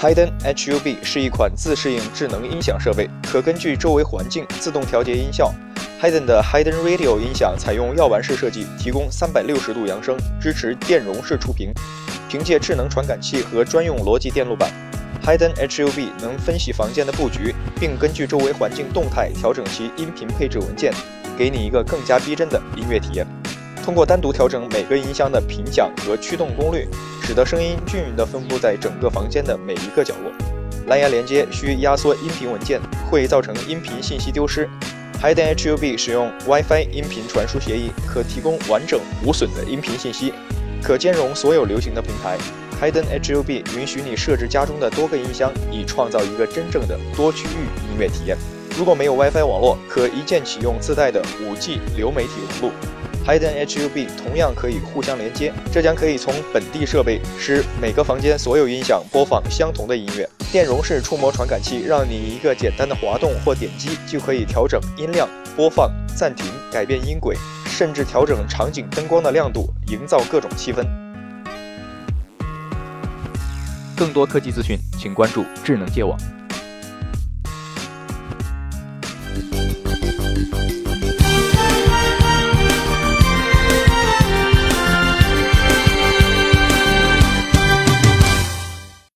Hayden HUB 是一款自适应智能音响设备，可根据周围环境自动调节音效。Hayden 的 Hayden Radio 音响采用药丸式设计，提供360度扬声，支持电容式触屏。凭借智能传感器和专用逻辑电路板，Hayden HUB 能分析房间的布局，并根据周围环境动态调整其音频配置文件，给你一个更加逼真的音乐体验。通过单独调整每个音箱的频响和驱动功率，使得声音均匀地分布在整个房间的每一个角落。蓝牙连接需压缩音频文件，会造成音频信息丢失。Hayden HUB 使用 WiFi 音频传输协议，可提供完整无损的音频信息，可兼容所有流行的平台。Hayden HUB 允许你设置家中的多个音箱，以创造一个真正的多区域音乐体验。如果没有 WiFi 网络，可一键启用自带的 5G 流媒体网络。Hayden HUB 同样可以互相连接，这将可以从本地设备使每个房间所有音响播放相同的音乐。电容式触摸传感器让你一个简单的滑动或点击就可以调整音量、播放、暂停、改变音轨，甚至调整场景灯光的亮度，营造各种气氛。更多科技资讯，请关注智能界网。